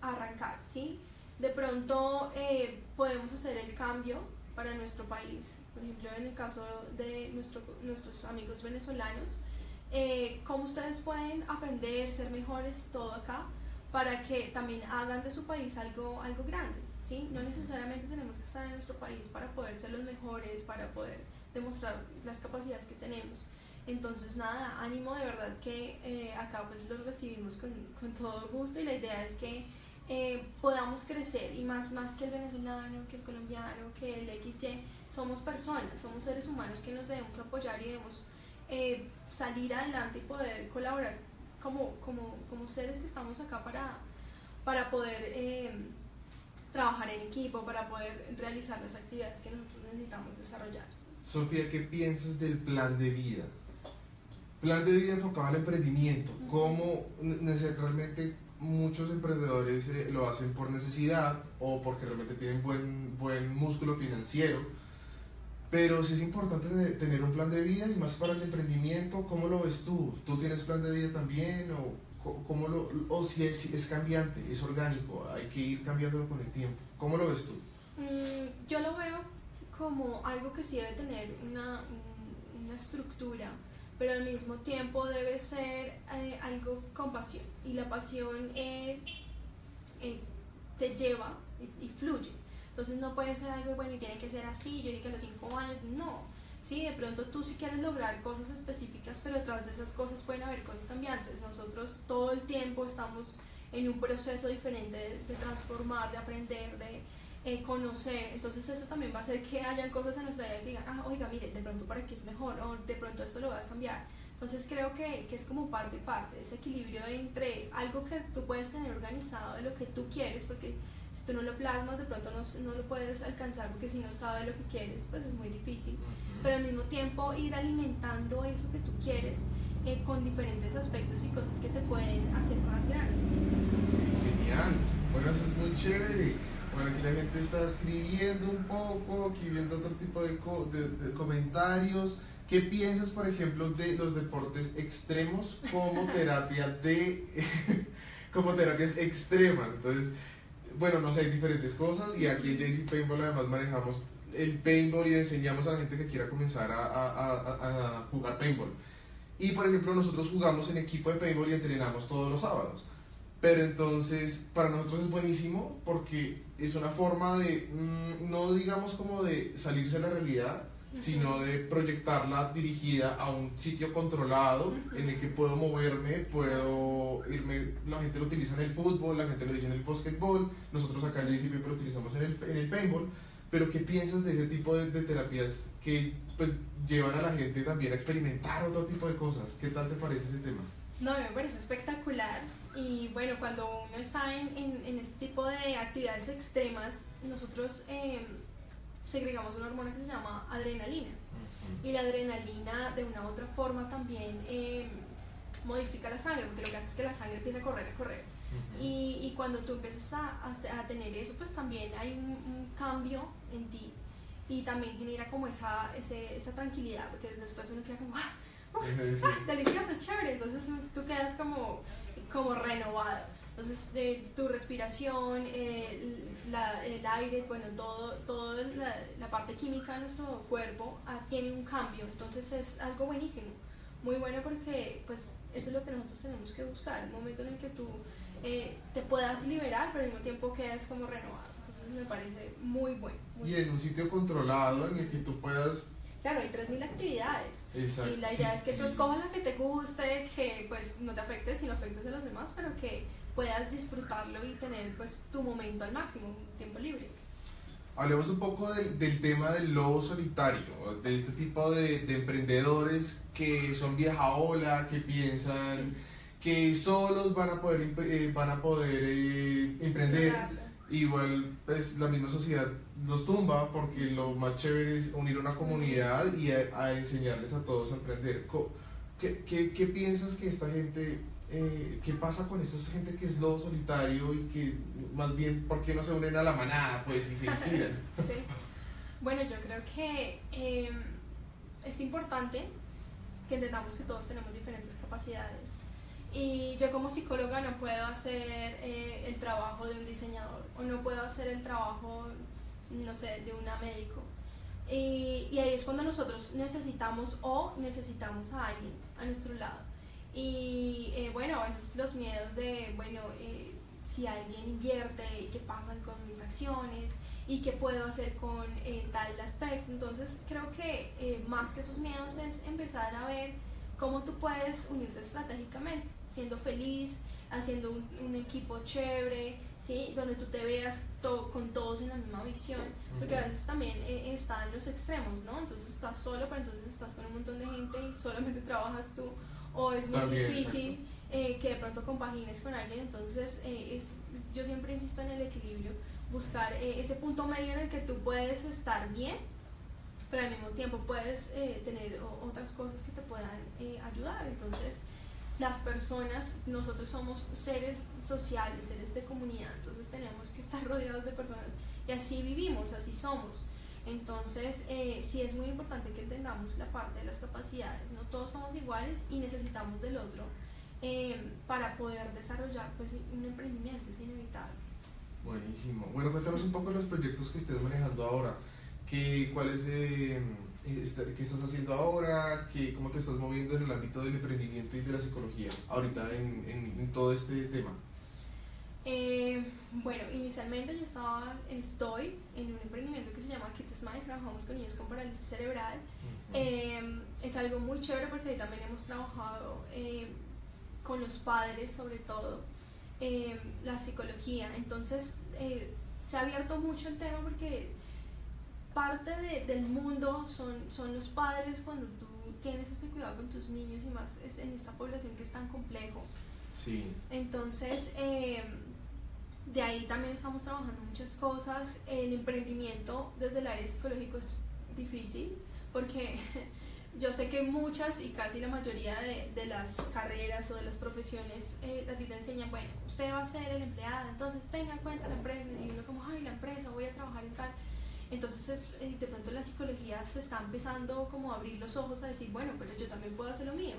arrancar, ¿sí? De pronto eh, podemos hacer el cambio para nuestro país. Por ejemplo, en el caso de nuestro, nuestros amigos venezolanos, eh, cómo ustedes pueden aprender, ser mejores, todo acá, para que también hagan de su país algo, algo grande. ¿sí? No necesariamente tenemos que estar en nuestro país para poder ser los mejores, para poder demostrar las capacidades que tenemos. Entonces, nada, ánimo de verdad que eh, acá pues los recibimos con, con, todo gusto y la idea es que eh, podamos crecer y más, más que el venezolano, que el colombiano, que el XY, somos personas, somos seres humanos que nos debemos apoyar y debemos eh, salir adelante y poder colaborar como, como, como, seres que estamos acá para, para poder eh, trabajar en equipo, para poder realizar las actividades que nosotros necesitamos desarrollar. Sofía, ¿qué piensas del plan de vida? Plan de vida enfocado al emprendimiento. ¿Cómo realmente muchos emprendedores eh, lo hacen por necesidad o porque realmente tienen buen, buen músculo financiero? Pero sí es importante tener un plan de vida y más para el emprendimiento, ¿cómo lo ves tú? ¿Tú tienes plan de vida también? ¿O, cómo lo, o si es, es, cambiante, es orgánico, hay que ir cambiándolo con el tiempo? ¿Cómo lo ves tú? Mm, yo lo veo como algo que sí debe tener una, una estructura, pero al mismo tiempo debe ser eh, algo con pasión. Y la pasión eh, eh, te lleva y fluye. Entonces no puede ser algo bueno y tiene que ser así, yo dije que los cinco años, no. Sí, de pronto tú sí quieres lograr cosas específicas, pero detrás de esas cosas pueden haber cosas cambiantes. Nosotros todo el tiempo estamos en un proceso diferente de, transformar, de aprender, de eh, conocer, entonces eso también va a hacer que hayan cosas en nuestra vida que digan, ah, oiga, mire, de pronto para aquí es mejor, o de pronto esto lo va a cambiar. Entonces creo que, que, es como parte y parte, ese equilibrio entre algo que tú puedes tener organizado de lo que tú quieres, porque si tú no lo plasmas de pronto no, no lo puedes alcanzar, porque si no sabes lo que quieres, pues es muy difícil. Pero al mismo tiempo ir alimentando eso que tú quieres eh, con diferentes aspectos y cosas que te pueden hacer más grande. Genial, bueno, eso es muy chévere. Bueno, aquí la gente está escribiendo un poco, aquí viendo otro tipo de, de, comentarios. ¿Qué piensas, por ejemplo, de los deportes extremos como terapia de como terapias extremas? Entonces, bueno, no sé, hay diferentes cosas y aquí en JC Paintball además manejamos el paintball y enseñamos a la gente que quiera comenzar a, a, a jugar paintball. Y por ejemplo, nosotros jugamos en equipo de paintball y entrenamos todos los sábados. Pero entonces, para nosotros es buenísimo porque es una forma de, mm, no digamos como de salirse de la realidad, sino de proyectarla dirigida a un sitio controlado en el que puedo moverme, puedo irme, la gente lo utiliza en el fútbol, la gente lo dice en el basketball, nosotros acá en JCP lo utilizamos en el, en el paintball, pero ¿qué piensas de ese tipo de, de terapias que pues llevan a la gente también a experimentar otro tipo de cosas? ¿Qué tal te parece ese tema? No, me parece espectacular y bueno, cuando uno está en, en, este tipo de actividades extremas, nosotros eh, segregamos una hormona que se llama adrenalina. Y la adrenalina de una u otra forma también eh, modifica la sangre, porque lo que hace es que la sangre empieza a correr, a correr. y, y, cuando tú empiezas a, a, tener eso, pues también hay un, cambio en ti y también genera como esa, ese, esa tranquilidad, porque después uno queda como, ¡ah! ¡Ah! delicioso, chévere, entonces tú quedas como, como renovado. Entonces, de tu respiración, eh, la, el aire, bueno, todo, toda la, la, parte química de nuestro cuerpo ah, tiene un cambio. Entonces, es algo buenísimo. Muy bueno porque, pues, eso es lo que nosotros tenemos que buscar. Un momento en el que tú eh, te puedas liberar, pero al mismo tiempo quedas como renovado. Entonces, me parece muy bueno. y en un sitio controlado en el que tú puedas claro, hay 3.000 actividades. Exacto. Y la idea es que tú escojas la que te guste, que pues no te afecte, sino afectes a los demás, pero que puedas disfrutarlo y tener pues tu momento al máximo, tiempo libre. Hablemos un poco del, del tema del lobo solitario, de este tipo de, de, emprendedores que son vieja ola, que piensan que solos van a poder, eh, van a poder eh, emprender. Igual pues, la misma sociedad los tumba porque lo más chévere es unir una comunidad y a, enseñarles a todos a emprender. ¿Qué, qué, qué piensas que esta gente eh, ¿qué pasa con esta gente que es lobo solitario y que más bien, ¿por qué no se unen a la manada pues y se inspiran? sí. Bueno, yo creo que eh, es importante que entendamos que todos tenemos diferentes capacidades y yo como psicóloga no puedo hacer eh, el trabajo de un diseñador o no puedo hacer el trabajo, no sé, de una médico. Y ahí es cuando nosotros necesitamos o necesitamos a alguien a nuestro lado y eh, bueno, veces los miedos de, bueno, eh, si alguien invierte, qué pasa con mis acciones y qué puedo hacer con eh, tal aspecto. Entonces creo que más que esos miedos es empezar a ver cómo tú puedes unirte estratégicamente, siendo feliz, haciendo un, equipo chévere, ¿sí? donde tú te veas con todos en la misma visión, porque a veces también están los extremos, ¿no? Entonces estás solo, pero entonces estás con un montón de gente y solamente trabajas tú o es muy difícil eh, que de pronto compagines con alguien, entonces eh, es, yo siempre insisto en el equilibrio, buscar eh, ese punto medio en el que tú puedes estar bien, pero al mismo tiempo puedes tener otras cosas que te puedan ayudar, entonces las personas, nosotros somos seres sociales, seres de comunidad, entonces tenemos que estar rodeados de personas y así vivimos, así somos. Entonces, eh, sí es muy importante que entendamos la parte de las capacidades. No todos somos iguales y necesitamos del otro eh, para poder desarrollar pues, un emprendimiento, es inevitable. Buenísimo. Bueno, cuéntanos un poco de los proyectos que estés manejando ahora. ¿Qué, cuál es, eh, este, ¿Qué estás haciendo ahora? ¿Qué, ¿Cómo te estás moviendo en el ámbito del emprendimiento y de la psicología ahorita en, en, en todo este tema? Eh, bueno, inicialmente yo estaba, estoy en un emprendimiento que se llama Kit Smile, trabajamos con niños con parálisis cerebral. Eh, es algo muy chévere porque ahí también hemos trabajado eh, con los padres sobre todo, la psicología. Entonces, se ha abierto mucho el tema porque parte del mundo son, son los padres cuando tú tienes ese cuidado con tus niños y más es en esta población que es tan complejo. Sí. Entonces, eh, de ahí también estamos trabajando muchas cosas. El emprendimiento desde el área psicológico es difícil porque yo sé que muchas y casi la mayoría de, de las carreras o de las profesiones eh, a ti te enseñan, bueno, usted va a ser el empleado, entonces tenga en cuenta la empresa y uno como, ay, la empresa, voy a trabajar en tal. Entonces eh, de pronto la psicología se está empezando como a abrir los ojos a decir, bueno, pero yo también puedo hacer lo mío.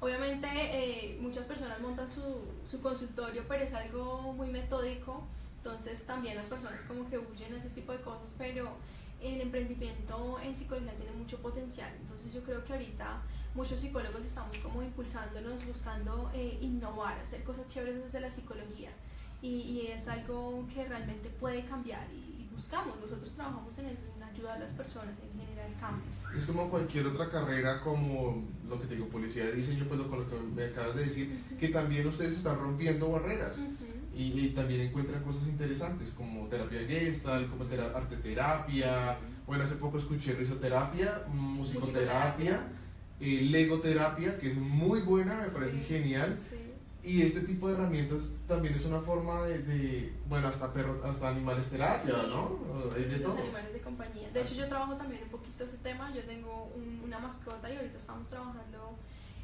Obviamente eh, muchas personas montan su, su, consultorio, pero es algo muy metódico, entonces también las personas como que huyen a ese tipo de cosas, pero el emprendimiento en psicología tiene mucho potencial, entonces yo creo que ahorita muchos psicólogos estamos como impulsándonos, buscando eh, innovar, hacer cosas chéveres desde la psicología. Y, y es algo que realmente puede cambiar y, buscamos, nosotros trabajamos en, en ayudar a las personas en generar cambios. Es como cualquier otra carrera, como lo que te digo, policía de diseño, pues lo, con lo que me acabas de decir, que también ustedes están rompiendo barreras. y, también encuentran cosas interesantes como terapia gestal, como arte terapia. Bueno, hace poco escuché risoterapia, musicoterapia, eh, legoterapia, que es muy buena, me parece genial. Y este tipo de herramientas también es una forma de, bueno, hasta perro, hasta animales terapia, ¿no? de Los animales de compañía. De hecho, yo trabajo también un poquito ese tema. Yo tengo una mascota y ahorita estamos trabajando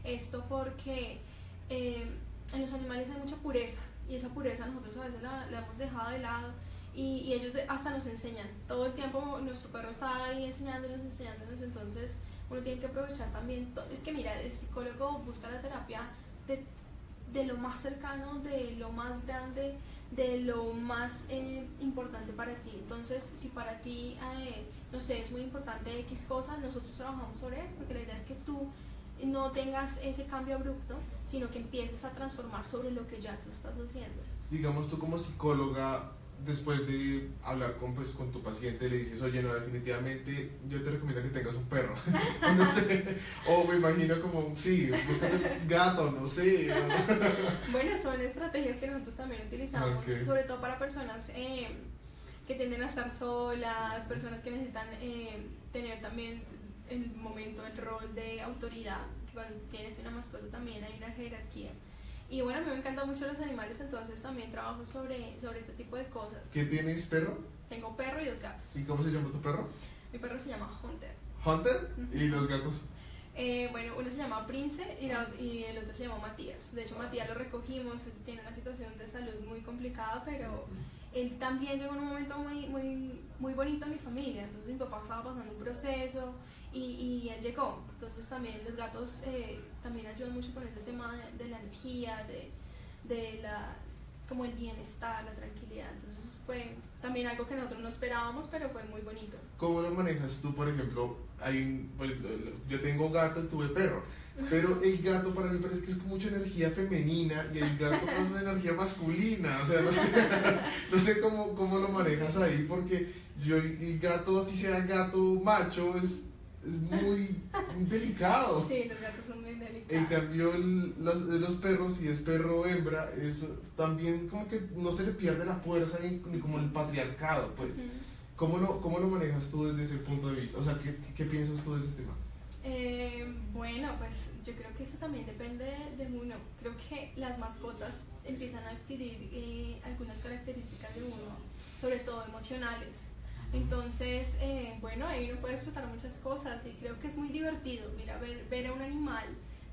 esto porque eh, en los animales hay mucha pureza y esa pureza nosotros a veces la, hemos dejado de lado y, y, ellos hasta nos enseñan. Todo el tiempo nuestro perro está ahí enseñándonos, enseñándonos, entonces uno tiene que aprovechar también. Es que mira, el psicólogo busca la terapia de de lo más cercano, de lo más grande, de lo más eh, importante para ti. Entonces, si para ti, eh, no sé, es muy importante X cosas, nosotros trabajamos sobre eso, porque la idea es que tú no tengas ese cambio abrupto, sino que empieces a transformar sobre lo que ya tú estás haciendo. Digamos, tú como psicóloga, después de hablar con, pues, con tu paciente, le dices, oye, no, definitivamente yo te recomiendo que tengas un perro. no sé, o me imagino como, sí, búscate un gato, no sé. bueno, son estrategias que nosotros también utilizamos, sobre todo para personas eh, que tienden a estar solas, personas que necesitan eh, tener también el momento, el rol de autoridad, que cuando tienes una mascota también hay una jerarquía. Y bueno, a mí me encantan mucho los animales, entonces también trabajo sobre, sobre este tipo de cosas. ¿Qué tienes, perro? Tengo perro y dos gatos. ¿Y cómo se llama tu perro? Mi perro se llama Hunter. ¿Hunter? ¿Y los gatos? Eh, bueno, uno se llama Prince y, y, el otro se llama Matías. De hecho, Matías lo recogimos, tiene una situación de salud muy complicada, pero él también llegó en un momento muy, muy, muy bonito en mi familia. Entonces mi papá estaba pasando un proceso y, y él llegó. Entonces también los gatos eh, también ayudan mucho con ese tema de, la energía, de, de, la como el bienestar, la tranquilidad. Entonces fue también algo que nosotros no esperábamos, pero fue muy bonito. ¿Cómo lo manejas tú, por ejemplo? Hay, pues, yo tengo gato, tuve perro pero el gato para mí parece que es con mucha energía femenina y el gato es una energía masculina. O sea, no sé, no sé cómo, cómo, lo manejas ahí, porque yo el gato, así sea gato macho, es, es muy, delicado. Sí, los gatos son muy delicados. En cambio, los, los, perros, si es perro o hembra, eso también como que no se le pierde la fuerza ni, como el patriarcado, pues. ¿Cómo, lo, ¿Cómo lo manejas tú desde ese punto de vista? O sea, ¿qué, qué piensas tú de ese tema? Eh, bueno, pues yo creo que eso también depende de uno. Creo que las mascotas empiezan a adquirir eh, algunas características de uno, sobre todo emocionales. Entonces, eh, bueno, ahí uno puede explotar muchas cosas y creo que es muy divertido. Mira, ver, ver a un animal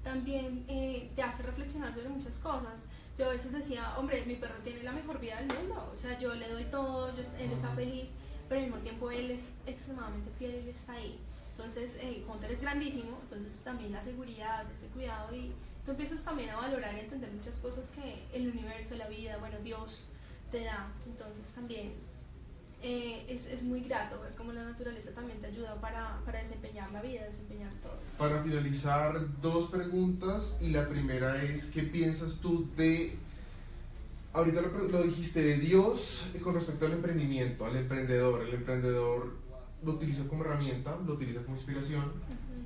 también te hace reflexionar sobre muchas cosas. Yo a veces decía, hombre, mi perro tiene la mejor vida del mundo, o sea, yo le doy todo, él está feliz, pero al mismo tiempo él es extremadamente fiel, él está ahí. Entonces, eh, Hunter es grandísimo, entonces también la seguridad, ese cuidado y tú empiezas también a valorar y entender muchas cosas que el universo, la vida, bueno, Dios te da. Entonces también eh, es, es, muy grato ver cómo la naturaleza también te ayuda para, para, desempeñar la vida, desempeñar todo. Para finalizar, dos preguntas y la primera es, ¿qué piensas tú de, ahorita lo, lo dijiste, de Dios con respecto al emprendimiento, al emprendedor? El emprendedor lo utiliza como herramienta, lo utiliza como inspiración.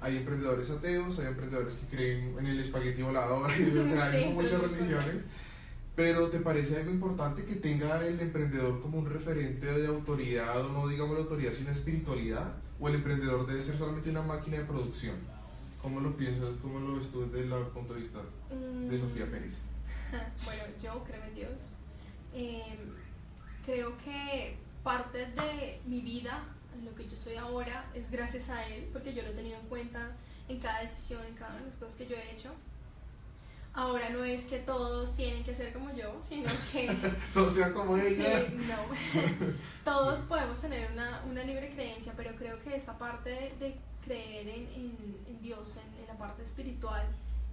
Hay emprendedores ateos, hay emprendedores que creen en el espagueti volador, o sea, hay muchas religiones. Pero ¿te parece algo importante que tenga el emprendedor como un referente de autoridad, o no digamos de autoridad, sino espiritualidad? ¿O el emprendedor debe ser solamente una máquina de producción? ¿Cómo lo piensas? ¿Cómo lo ves tú desde el punto de vista de Sofía Mm. Pérez? Bueno, yo creo en Dios. Eh, creo que parte de mi vida, lo que yo soy ahora, es gracias a Él, porque yo lo he tenido en cuenta en cada decisión, en cada una de las cosas que yo he hecho. Ahora no es que todos tienen que ser como yo, sino que Todos sean como ella. Sí, no. Todos podemos tener una, una libre creencia, pero creo que esta parte de, de creer en, en- en Dios, en, en la parte espiritual,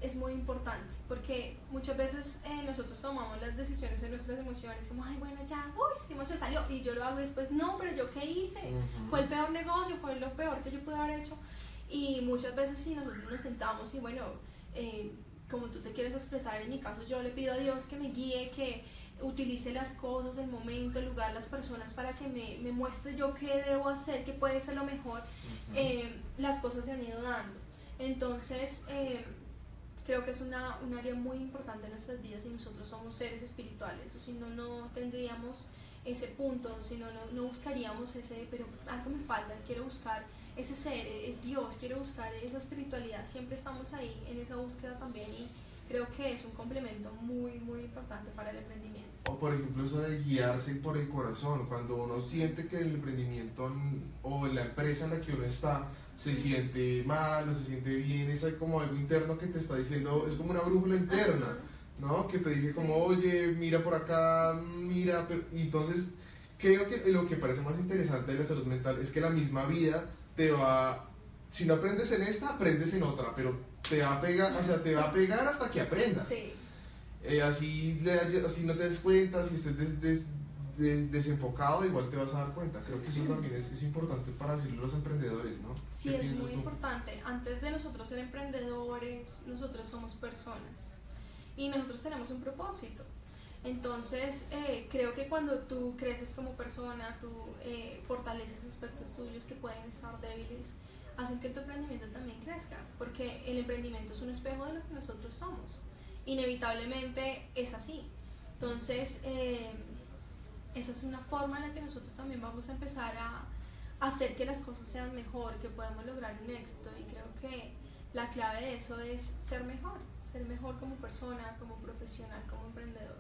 es muy importante, porque muchas veces eh, nosotros tomamos las decisiones en nuestras emociones, como, ay, bueno, ya, uy, sí, me salió, y yo lo hago y después, no, pero yo qué hice, Ujú. fue el peor negocio, fue lo peor que yo pude haber hecho. Y muchas veces si nosotros nos sentamos y bueno, eh, como tú te quieres expresar, en mi caso yo le pido a Dios que me guíe, que utilice las cosas, el momento, el lugar, las personas para que me, me muestre yo qué debo hacer, qué puede ser lo mejor, Ujú. eh, las cosas se han ido dando. Entonces, eh, creo que es una, un área muy importante en nuestras vidas y nosotros somos seres espirituales, o si no, no tendríamos ese punto, si no, no, no buscaríamos ese, pero algo me falta, quiero buscar ese ser, eh, Dios, quiero buscar esa espiritualidad, siempre estamos ahí en esa búsqueda también y creo que es un complemento muy, muy importante para el emprendimiento. O por ejemplo eso de guiarse por el corazón, cuando uno siente que el emprendimiento o la empresa en la que uno está se siente mal o se siente bien, es como algo interno que te está diciendo, es como una brújula interna, Ajá. ¿no? Que te dice como, oye, mira por acá, mira, pero... y entonces creo que lo que parece más interesante de la salud mental es que la misma vida te va, si no aprendes en esta, aprendes en otra, pero te va a pegar, o sea, te va a pegar hasta que aprendas. Sí, Eh, así, le- así no te des cuenta, si estés des- des- des- desenfocado, igual te vas a dar cuenta. Creo que eso también es, es importante para decirle a los emprendedores, ¿no? sí ¿Qué es muy tú? importante. Antes de nosotros ser emprendedores, nosotros somos personas y nosotros tenemos un propósito. Entonces, eh, creo que cuando tú creces como persona, tú eh, fortaleces aspectos tuyos que pueden estar débiles, hacen que tu emprendimiento también crezca, porque el emprendimiento es un espejo de lo que nosotros somos. Inevitablemente es así. Entonces, eh, esa es una forma en la que nosotros también vamos a empezar a hacer que las cosas sean mejor, que podamos lograr un éxito y creo que la clave de eso es ser mejor, ser mejor como persona, como profesional, como emprendedor.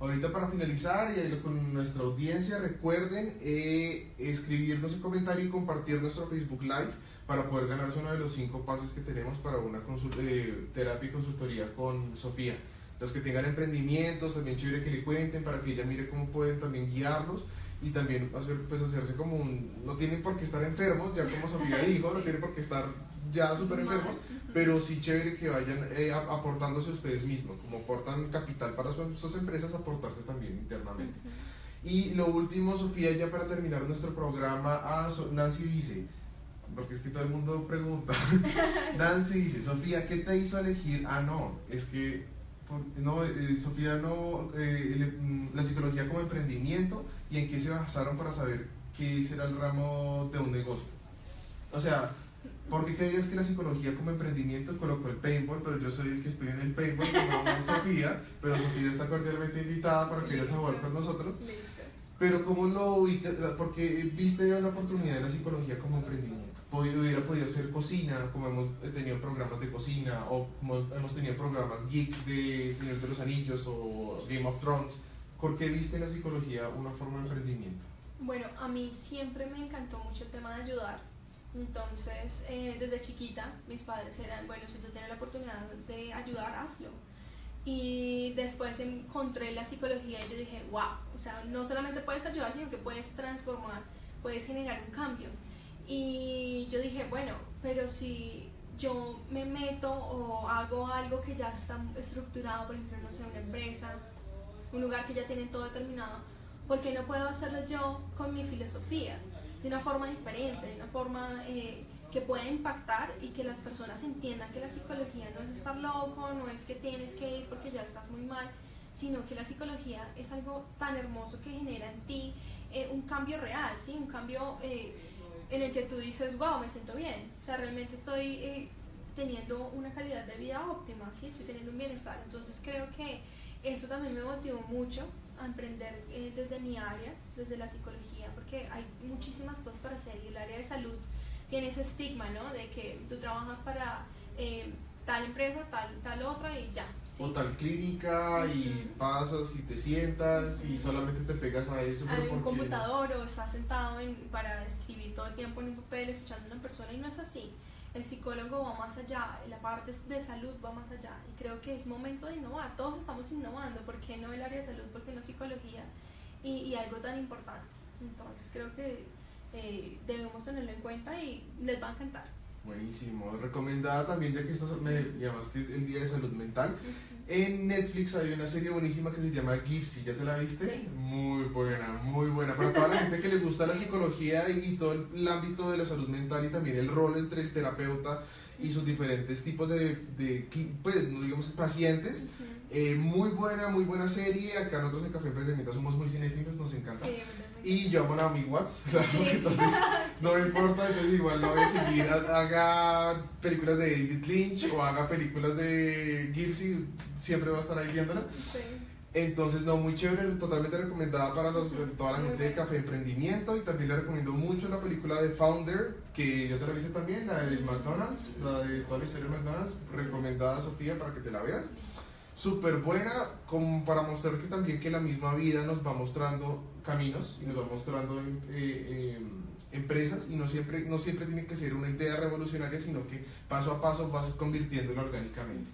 Ahorita para finalizar y con nuestra audiencia, recuerden eh, escribirnos en comentario y compartir nuestro Facebook Live para poder ganarse uno de los cinco pases que tenemos para una eh, terapia y consultoría con Sofía. Los que tengan emprendimientos, también chévere que le cuenten para que ella mire cómo pueden también guiarlos y también hacer, pues, hacerse como un... No tienen por qué estar enfermos, ya como Sofía dijo, no tienen por qué estar ya súper enfermos, pero sí chévere que vayan eh, aportándose ustedes mismos, como aportan capital para sus, empresas, aportarse también internamente. Y lo último, Sofía, ya para terminar nuestro programa, ah, Nancy dice, porque es que todo el mundo pregunta, Nancy dice, Sofía, ¿qué te hizo elegir? Ah, no, es que, no, eh, Sofía, no, eh, mm, la psicología como emprendimiento y en qué se basaron para saber qué será el ramo de un negocio. O sea, ¿por qué creías que la psicología como emprendimiento colocó el paintball? Pero yo soy el que estoy en el paintball, como Sofía, pero Sofía está cordialmente invitada para que ella se jugar con nosotros. Listo. Pero ¿cómo lo ubicas? Porque viste la oportunidad de la psicología como emprendimiento. Pod- Hubiera podido ser cocina, como hemos tenido programas de cocina, o como hemos tenido programas geeks de Señor de los Anillos o Game of Thrones. ¿Por qué viste en la psicología una forma de emprendimiento? Bueno, a mí siempre me encantó mucho el tema de ayudar. Entonces, eh, desde chiquita, mis padres eran, bueno, si tú tienes la oportunidad de ayudar, hazlo. Y después encontré la psicología y yo dije, wow, o sea, no solamente puedes ayudar, sino que puedes transformar, puedes generar un cambio. Y yo dije, bueno, pero si yo me meto o hago algo que ya está estructurado, por ejemplo, no sé, una empresa, un lugar que ya tiene todo determinado, ¿por qué no puedo hacerlo yo con mi filosofía? De una forma diferente, de una forma eh, que pueda impactar y que las personas entiendan que la psicología no es estar loco, no es que tienes que ir porque ya estás muy mal, sino que la psicología es algo tan hermoso que genera en ti eh, un cambio real, ¿sí? un cambio eh, en el que tú dices, wow, me siento bien, o sea, realmente estoy eh, teniendo una calidad de vida óptima, ¿sí? estoy teniendo un bienestar, entonces creo que eso también me motivó mucho a emprender eh, desde mi área, desde la psicología, porque hay muchísimas cosas para hacer y el área de salud tiene ese estigma, ¿no? De que tú trabajas para eh, tal empresa, tal, tal otra y ya. O tal clínica y pasas y te sientas y solamente te pegas a eso. Hay un computador o estás sentado para escribir todo el tiempo en un papel escuchando a una persona y no es así. El psicólogo va más allá, la parte de salud va más allá y creo que es momento de innovar. Todos estamos innovando, ¿por qué no el área de salud? ¿Por qué no psicología? Y, y algo tan importante. Entonces creo que eh, debemos tenerlo en cuenta y les va a encantar. Buenísimo. Recomendada también, ya que estás, me llamas que es el Día de Salud Mental. En Netflix hay una serie buenísima que se llama Gipsy, ¿ya te la viste? Muy buena, muy buena. Para toda la gente que le gusta la psicología y, todo el, ámbito de la salud mental y también el rol entre el terapeuta y sus diferentes tipos de, de pues, no digamos pacientes. Eh, muy buena, muy buena serie. Acá nosotros en Café Emprendimiento somos muy cinéfilos, nos encanta. y yo amo a Naomi Watts, entonces no me importa, entonces igual no voy a seguir, haga películas de David Lynch o haga películas de Gipsy, siempre voy a estar ahí viéndola. Entonces, no, muy chévere, totalmente recomendada para los, toda la gente de Café Emprendimiento y también le recomiendo mucho la película de Founder, que ya te la viste también, la de McDonald's, la de toda la historia de McDonald's, recomendada Sofía para que te la veas. Súper buena como para mostrar que también que la misma vida nos va mostrando caminos y nos va mostrando eh, em, empresas y no siempre, no siempre tiene que ser una idea revolucionaria, sino que paso a paso vas convirtiéndolo orgánicamente.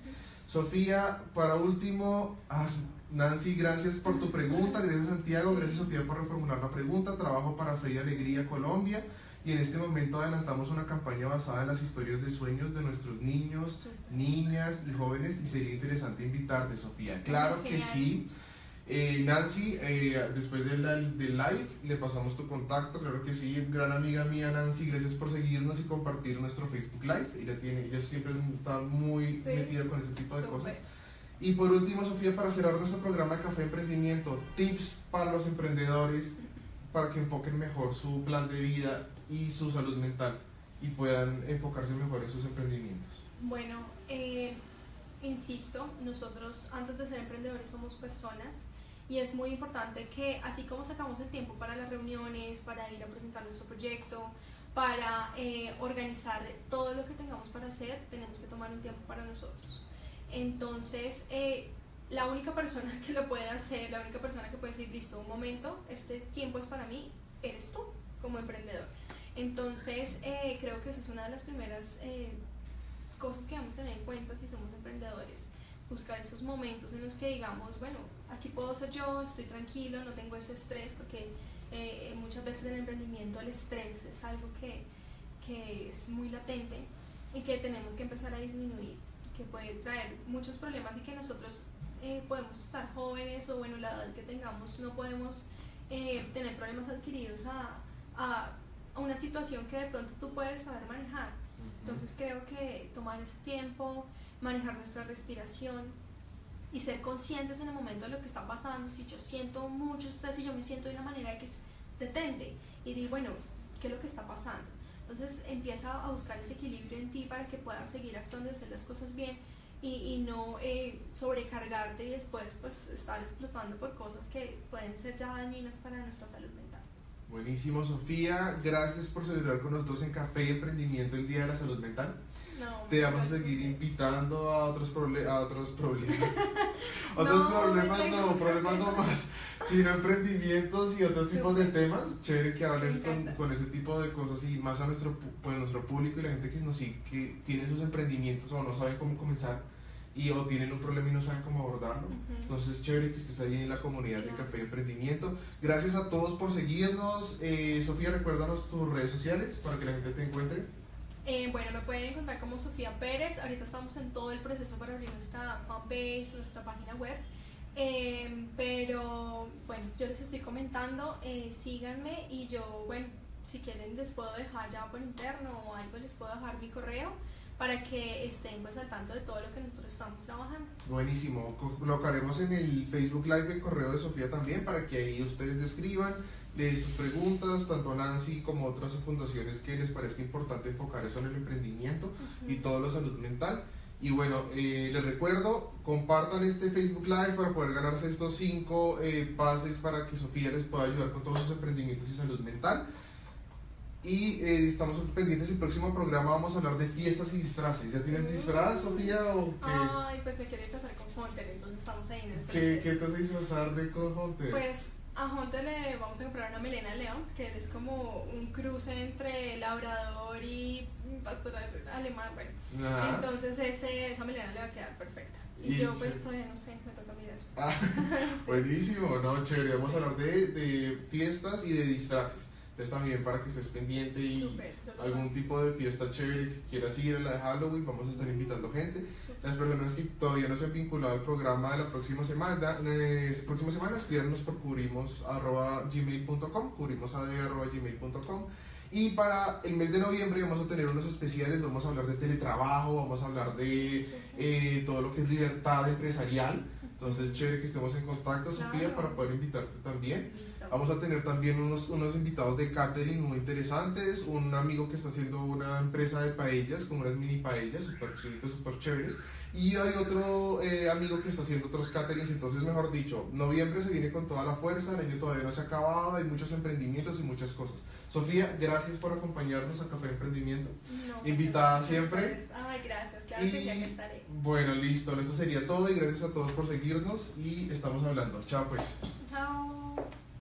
Sofía, para último, ah, Nancy, gracias por tu pregunta, gracias Santiago, gracias Sofía por reformular la pregunta, trabajo para Feria Alegría Colombia y en este momento adelantamos una campaña basada en las historias de sueños de nuestros niños, niñas y jóvenes y sería interesante invitarte, Sofía. Claro que sí. Eh, Nancy, eh, después del, del, live le pasamos tu contacto, claro que sí, gran amiga mía Nancy, gracias por seguirnos y compartir nuestro Facebook Live. Ella, tiene, ella siempre está muy metida con ese tipo de cosas. Y por último, Sofía, para cerrar nuestro programa de Café Emprendimiento, tips para los emprendedores para que enfoquen mejor su plan de vida y su salud mental y puedan enfocarse mejor en sus emprendimientos? Bueno, eh, insisto, nosotros antes de ser emprendedores somos personas y es muy importante que así como sacamos el tiempo para las reuniones, para ir a presentar nuestro proyecto, para eh, organizar todo lo que tengamos para hacer, tenemos que tomar un tiempo para nosotros. Entonces, eh, la única persona que lo puede hacer, la única persona que puede decir, listo, un momento, este tiempo es para mí, eres tú como emprendedor. Entonces, eh, creo que esa es una de las primeras eh, cosas que vamos a tener en cuenta si somos emprendedores. Buscar esos momentos en los que digamos, bueno, aquí puedo ser yo, estoy tranquilo, no tengo ese estrés, porque eh, muchas veces en el emprendimiento el estrés es algo que, que es muy latente y que tenemos que empezar a disminuir, que puede traer muchos problemas y que nosotros podemos estar jóvenes o bueno, la edad que tengamos, no podemos tener problemas adquiridos a, a una situación que de pronto tú puedes saber manejar. Entonces creo que tomar ese tiempo, manejar nuestra respiración y ser conscientes en el momento de lo que está pasando. Si yo siento mucho estrés y yo me siento de una manera que es detente y digo, bueno, ¿qué es lo que está pasando? Entonces empieza a buscar ese equilibrio en ti para que puedas seguir actuando y hacer las cosas bien y, y no eh, sobrecargarte y después pues estar explotando por cosas que pueden ser ya dañinas para nuestra salud mental. Buenísimo, Sofía. Gracias por celebrar con nosotros en Café y Emprendimiento el Día de la Salud Mental. Te vamos a seguir invitando a otros, a otros problemas. otros problemas no, problemas no más, sino emprendimientos y otros tipos de temas. Chévere que hables con, con, ese tipo de cosas y más a nuestro, pues, nuestro público y la gente que nos sigue, que tiene sus emprendimientos o no sabe cómo comenzar y o tienen un problema y no saben cómo abordarlo. Entonces, chévere que estés ahí en la comunidad de Café Emprendimiento. Gracias a todos por seguirnos. Eh, Sofía, recuérdanos tus redes sociales para que la gente te encuentre. Eh, bueno, me pueden encontrar como Sofía Pérez. Ahorita estamos en todo el proceso para abrir nuestra fanpage, nuestra página web. Eh, pero bueno, yo les estoy comentando, síganme y yo, bueno, si quieren les puedo dejar ya por interno o algo, les puedo dejar mi correo para que estén pues al tanto de todo lo que nosotros estamos trabajando. Buenísimo, colocaremos en el Facebook Live el correo de Sofía también para que ahí ustedes describan sus preguntas, tanto Nancy como otras fundaciones que les parezca importante enfocar eso en el emprendimiento y todo lo salud mental. Y bueno, eh, les recuerdo, compartan este Facebook Live para poder ganarse estos cinco eh, pases para que Sofía les pueda ayudar con todos sus emprendimientos y salud mental. Y eh, estamos pendientes del próximo programa, vamos a hablar de fiestas y disfraces. ¿Ya tienes disfraz, Sofía? O qué? Ay, pues me quiero casar con Hunter, entonces estamos ahí en el ¿Qué. ¿Qué te vas a disfrazar de con Hunter? Pues a Hunter le vamos a comprar una melena de león, que él es como un cruce entre labrador y pastor alemán, bueno. Entonces ese, esa melena le va a quedar perfecta. Y, Y yo sí. pues todavía no sé, me toca mirar. ah, buenísimo, ¿no? Chévere. Vamos a hablar de, de fiestas y de disfraces. Entonces también para que estés pendiente y algún tipo de fiesta chévere que quieras ir a la de Halloween, vamos a estar invitando gente. Súper. Las personas que todavía no se han vinculado al programa de la próxima semana, eh, próxima semana escríbanos por cubrimos.gmail.com, cubrimosad.gmail.com y para el mes de noviembre vamos a tener unos especiales, vamos a hablar de teletrabajo, vamos a hablar de eh, todo lo que es libertad empresarial. Entonces, chévere que estemos en contacto, Sofía, Claro. para poder invitarte también. Vamos a tener también unos, unos invitados de catering muy interesantes, un amigo que está haciendo una empresa de paellas, como unas mini paellas, súper súper chéveres, y hay otro eh, amigo que está haciendo otros caterings, entonces mejor dicho, noviembre se viene con toda la fuerza, el año todavía no se ha acabado, hay muchos emprendimientos y muchas cosas. Sofía, gracias por acompañarnos a Café Emprendimiento. No, Invitada siempre. Ay, gracias, claro que sí, aquí Y estaré. bueno, listo, eso sería todo y gracias a todos por seguirnos y estamos hablando. Chao pues. Chao.